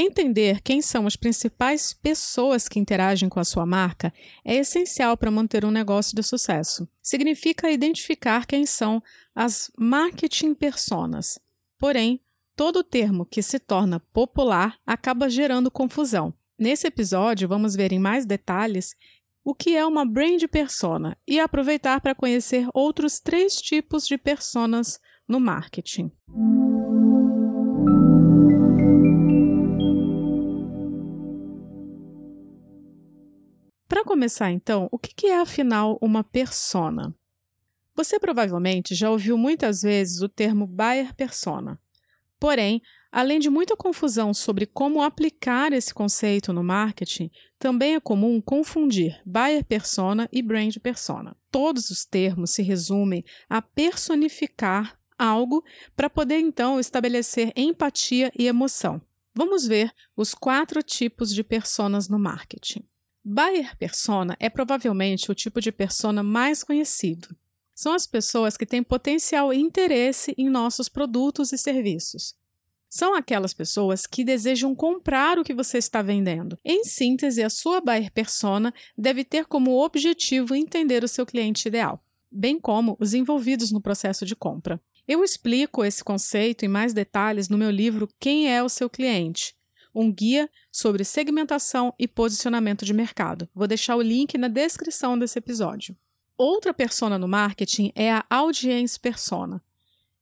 Entender quem são as principais pessoas que interagem com a sua marca é essencial para manter um negócio de sucesso. Significa identificar quem são as marketing personas. Porém, todo termo que se torna popular acaba gerando confusão. Nesse episódio, vamos ver em mais detalhes o que é uma brand persona e aproveitar para conhecer outros três tipos de personas no marketing. Começar, então, o que é afinal uma persona? Você provavelmente já ouviu muitas vezes o termo buyer persona. Porém, além de muita confusão sobre como aplicar esse conceito no marketing, também é comum confundir buyer persona e brand persona. Todos os termos se resumem a personificar algo para poder então estabelecer empatia e emoção. Vamos ver os quatro tipos de personas no marketing. Buyer persona é provavelmente o tipo de persona mais conhecido. São as pessoas que têm potencial interesse em nossos produtos e serviços. São aquelas pessoas que desejam comprar o que você está vendendo. Em síntese, a sua buyer persona deve ter como objetivo entender o seu cliente ideal, bem como os envolvidos no processo de compra. Eu explico esse conceito em mais detalhes no meu livro Quem é o seu cliente? Um guia sobre segmentação e posicionamento de mercado. Vou deixar o link na descrição desse episódio. Outra persona no marketing é a audience persona,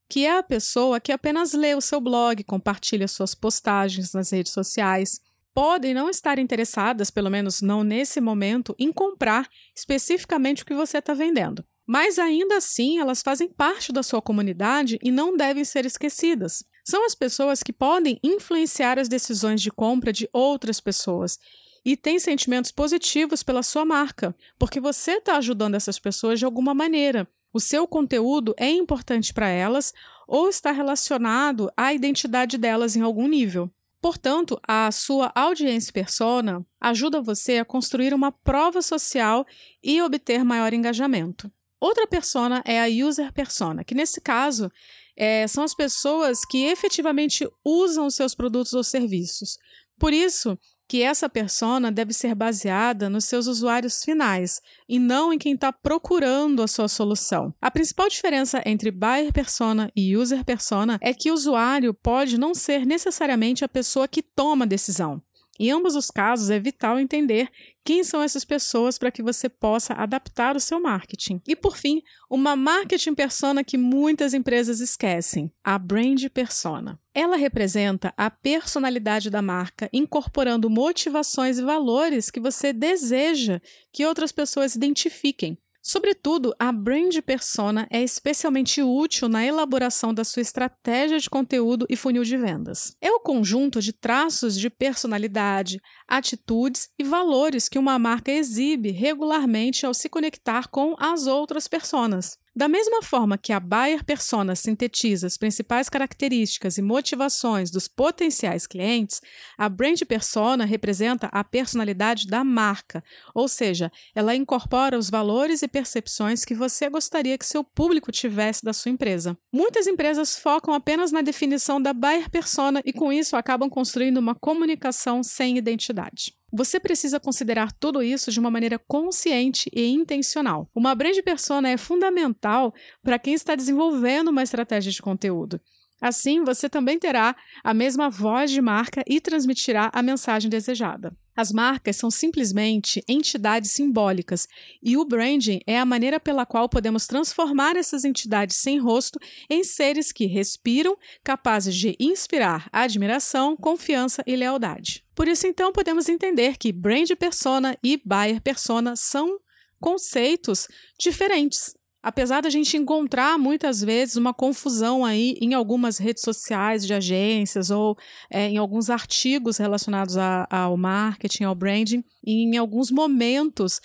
que é a pessoa que apenas lê o seu blog, compartilha suas postagens nas redes sociais. Podem não estar interessadas, pelo menos não nesse momento, em comprar especificamente o que você está vendendo. Mas ainda assim, elas fazem parte da sua comunidade e não devem ser esquecidas são as pessoas que podem influenciar as decisões de compra de outras pessoas e têm sentimentos positivos pela sua marca, porque você está ajudando essas pessoas de alguma maneira. O seu conteúdo é importante para elas ou está relacionado à identidade delas em algum nível. Portanto, a sua audiência persona ajuda você a construir uma prova social e obter maior engajamento. Outra persona é a user persona, que nesse caso é, são as pessoas que efetivamente usam os seus produtos ou serviços. Por isso que essa persona deve ser baseada nos seus usuários finais e não em quem está procurando a sua solução. A principal diferença entre buyer persona e user persona é que o usuário pode não ser necessariamente a pessoa que toma a decisão. Em ambos os casos, é vital entender quem são essas pessoas para que você possa adaptar o seu marketing. E por fim, uma marketing persona que muitas empresas esquecem, a brand persona. Ela representa a personalidade da marca, incorporando motivações e valores que você deseja que outras pessoas identifiquem. Sobretudo, a brand persona é especialmente útil na elaboração da sua estratégia de conteúdo e funil de vendas. É o conjunto de traços de personalidade, atitudes e valores que uma marca exibe regularmente ao se conectar com as outras personas. Da mesma forma que a buyer persona sintetiza as principais características e motivações dos potenciais clientes, a brand persona representa a personalidade da marca, ou seja, ela incorpora os valores e percepções que você gostaria que seu público tivesse da sua empresa. Muitas empresas focam apenas na definição da buyer persona e com isso acabam construindo uma comunicação sem identidade. Você precisa considerar tudo isso de uma maneira consciente e intencional. Uma brand persona é fundamental para quem está desenvolvendo uma estratégia de conteúdo. Assim, você também terá a mesma voz de marca e transmitirá a mensagem desejada. As marcas são simplesmente entidades simbólicas e o branding é a maneira pela qual podemos transformar essas entidades sem rosto em seres que respiram, capazes de inspirar admiração, confiança e lealdade. Por isso, então, podemos entender que brand persona e buyer persona são conceitos diferentes apesar da gente encontrar muitas vezes uma confusão aí em algumas redes sociais de agências ou é, em alguns artigos relacionados a, ao marketing, ao branding, em alguns momentos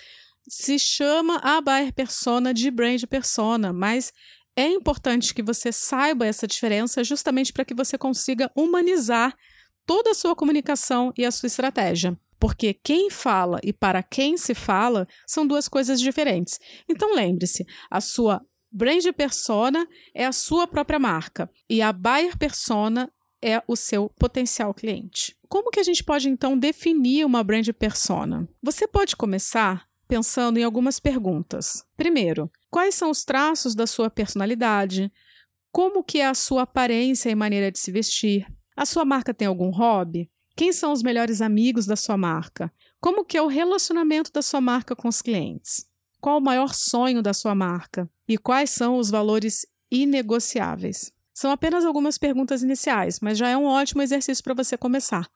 se chama a buyer persona de brand persona, mas é importante que você saiba essa diferença justamente para que você consiga humanizar toda a sua comunicação e a sua estratégia porque quem fala e para quem se fala são duas coisas diferentes. Então lembre-se, a sua brand persona é a sua própria marca e a buyer persona é o seu potencial cliente. como que a gente pode então definir uma brand persona? Você pode começar pensando em algumas perguntas. Primeiro, quais são os traços da sua personalidade? Como que é a sua aparência e maneira de se vestir? A sua marca tem algum hobby? Quem são os melhores amigos da sua marca? Como que é o relacionamento da sua marca com os clientes? Qual o maior sonho da sua marca? E quais são os valores inegociáveis? São apenas algumas perguntas iniciais, mas já é um ótimo exercício para você começar.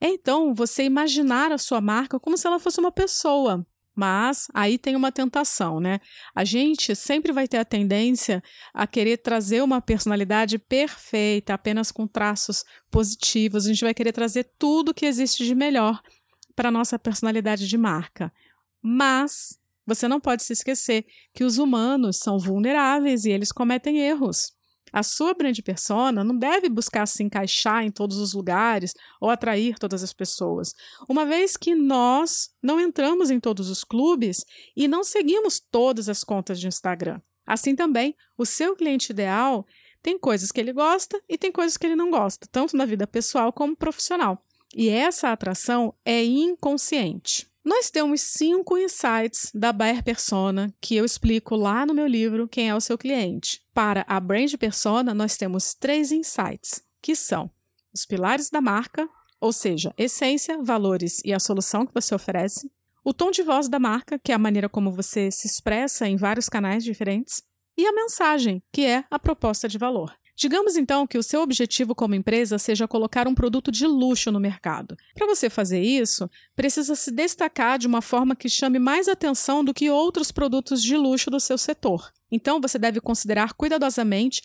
É então você imaginar a sua marca como se ela fosse uma pessoa, mas aí tem uma tentação, né? A gente sempre vai ter a tendência a querer trazer uma personalidade perfeita, apenas com traços positivos. A gente vai querer trazer tudo que existe de melhor para a nossa personalidade de marca. Mas você não pode se esquecer que os humanos são vulneráveis e eles cometem erros. A sua brand persona não deve buscar se encaixar em todos os lugares ou atrair todas as pessoas, uma vez que nós não entramos em todos os clubes e não seguimos todas as contas de Instagram. Assim também, o seu cliente ideal tem coisas que ele gosta e tem coisas que ele não gosta, tanto na vida pessoal como profissional. E essa atração é inconsciente. Nós temos cinco insights da Bayer Persona que eu explico lá no meu livro Quem é o seu cliente. Para a Brand Persona, nós temos três insights, que são os pilares da marca, ou seja, essência, valores e a solução que você oferece, o tom de voz da marca, que é a maneira como você se expressa em vários canais diferentes, e a mensagem, que é a proposta de valor. Digamos então que o seu objetivo como empresa seja colocar um produto de luxo no mercado. Para você fazer isso, precisa se destacar de uma forma que chame mais atenção do que outros produtos de luxo do seu setor. Então você deve considerar cuidadosamente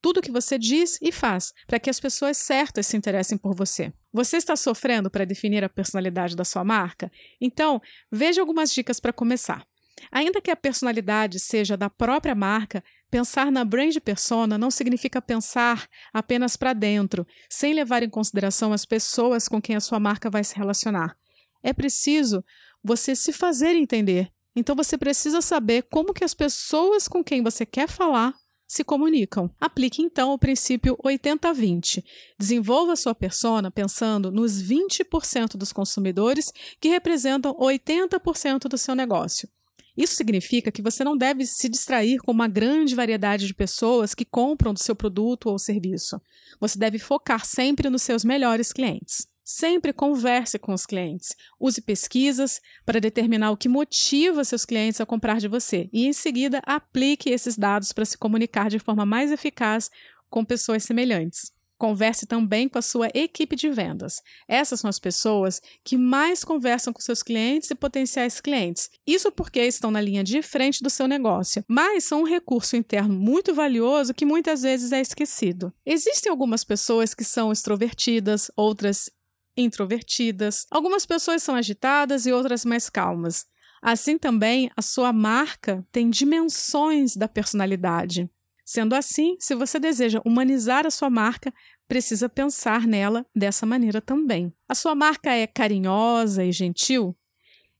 tudo o que você diz e faz para que as pessoas certas se interessem por você. Você está sofrendo para definir a personalidade da sua marca? Então, veja algumas dicas para começar. Ainda que a personalidade seja da própria marca, pensar na brand persona não significa pensar apenas para dentro, sem levar em consideração as pessoas com quem a sua marca vai se relacionar. É preciso você se fazer entender. Então você precisa saber como que as pessoas com quem você quer falar se comunicam. Aplique então o princípio 80-20. Desenvolva sua persona pensando nos 20% dos consumidores que representam 80% do seu negócio. Isso significa que você não deve se distrair com uma grande variedade de pessoas que compram do seu produto ou serviço. Você deve focar sempre nos seus melhores clientes. Sempre converse com os clientes. Use pesquisas para determinar o que motiva seus clientes a comprar de você e, em seguida, aplique esses dados para se comunicar de forma mais eficaz com pessoas semelhantes. Converse também com a sua equipe de vendas. Essas são as pessoas que mais conversam com seus clientes e potenciais clientes. Isso porque estão na linha de frente do seu negócio, mas são um recurso interno muito valioso que muitas vezes é esquecido. Existem algumas pessoas que são extrovertidas, outras introvertidas. Algumas pessoas são agitadas e outras mais calmas. Assim também, a sua marca tem dimensões da personalidade. Sendo assim, se você deseja humanizar a sua marca, precisa pensar nela dessa maneira também. A sua marca é carinhosa e gentil?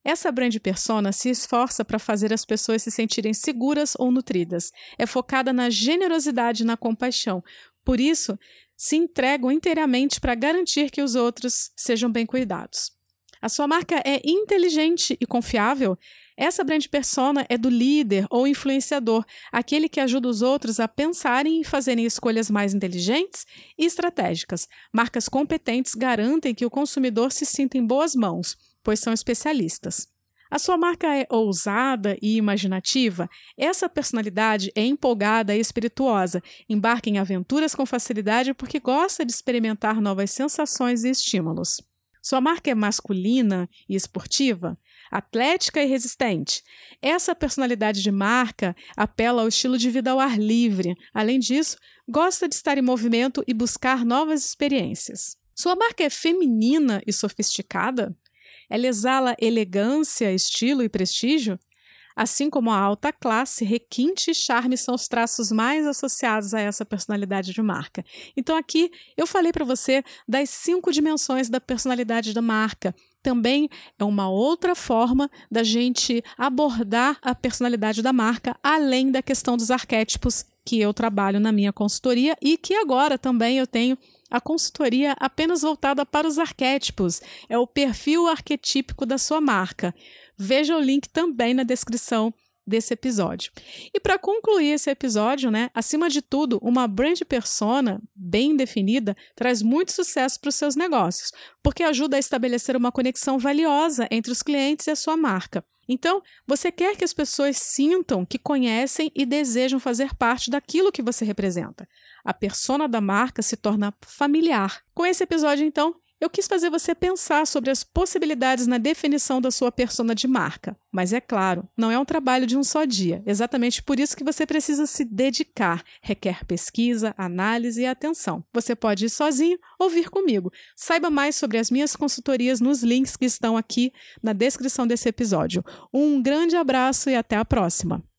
Essa brand persona se esforça para fazer as pessoas se sentirem seguras ou nutridas. É focada na generosidade e na compaixão. Por isso, se entregam inteiramente para garantir que os outros sejam bem cuidados. A sua marca é inteligente e confiável? Essa brand persona é do líder ou influenciador, aquele que ajuda os outros a pensarem e fazerem escolhas mais inteligentes e estratégicas. Marcas competentes garantem que o consumidor se sinta em boas mãos, pois são especialistas. A sua marca é ousada e imaginativa? Essa personalidade é empolgada e espirituosa, embarca em aventuras com facilidade porque gosta de experimentar novas sensações e estímulos. Sua marca é masculina e esportiva? Atlética e resistente. Essa personalidade de marca apela ao estilo de vida ao ar livre. Além disso, gosta de estar em movimento e buscar novas experiências. Sua marca é feminina e sofisticada? Ela exala elegância, estilo e prestígio? Assim como a alta classe, requinte e charme são os traços mais associados a essa personalidade de marca. Então, aqui eu falei para você das cinco dimensões da personalidade da marca também é uma outra forma da gente abordar a personalidade da marca, além da questão dos arquétipos que eu trabalho na minha consultoria e que agora também eu tenho a consultoria apenas voltada para os arquétipos, é o perfil arquetípico da sua marca. Veja o link também na descrição desse episódio. E para concluir esse episódio, né, acima de tudo, uma brand persona bem definida traz muito sucesso para os seus negócios, porque ajuda a estabelecer uma conexão valiosa entre os clientes e a sua marca. Então, você quer que as pessoas sintam que conhecem e desejam fazer parte daquilo que você representa. A persona da marca se torna familiar. Com esse episódio, então, eu quis fazer você pensar sobre as possibilidades na definição da sua persona de marca. Mas é claro, não é um trabalho de um só dia. Exatamente por isso que você precisa se dedicar. Requer pesquisa, análise e atenção. Você pode ir sozinho ou vir comigo. Saiba mais sobre as minhas consultorias nos links que estão aqui na descrição desse episódio. Um grande abraço e até a próxima.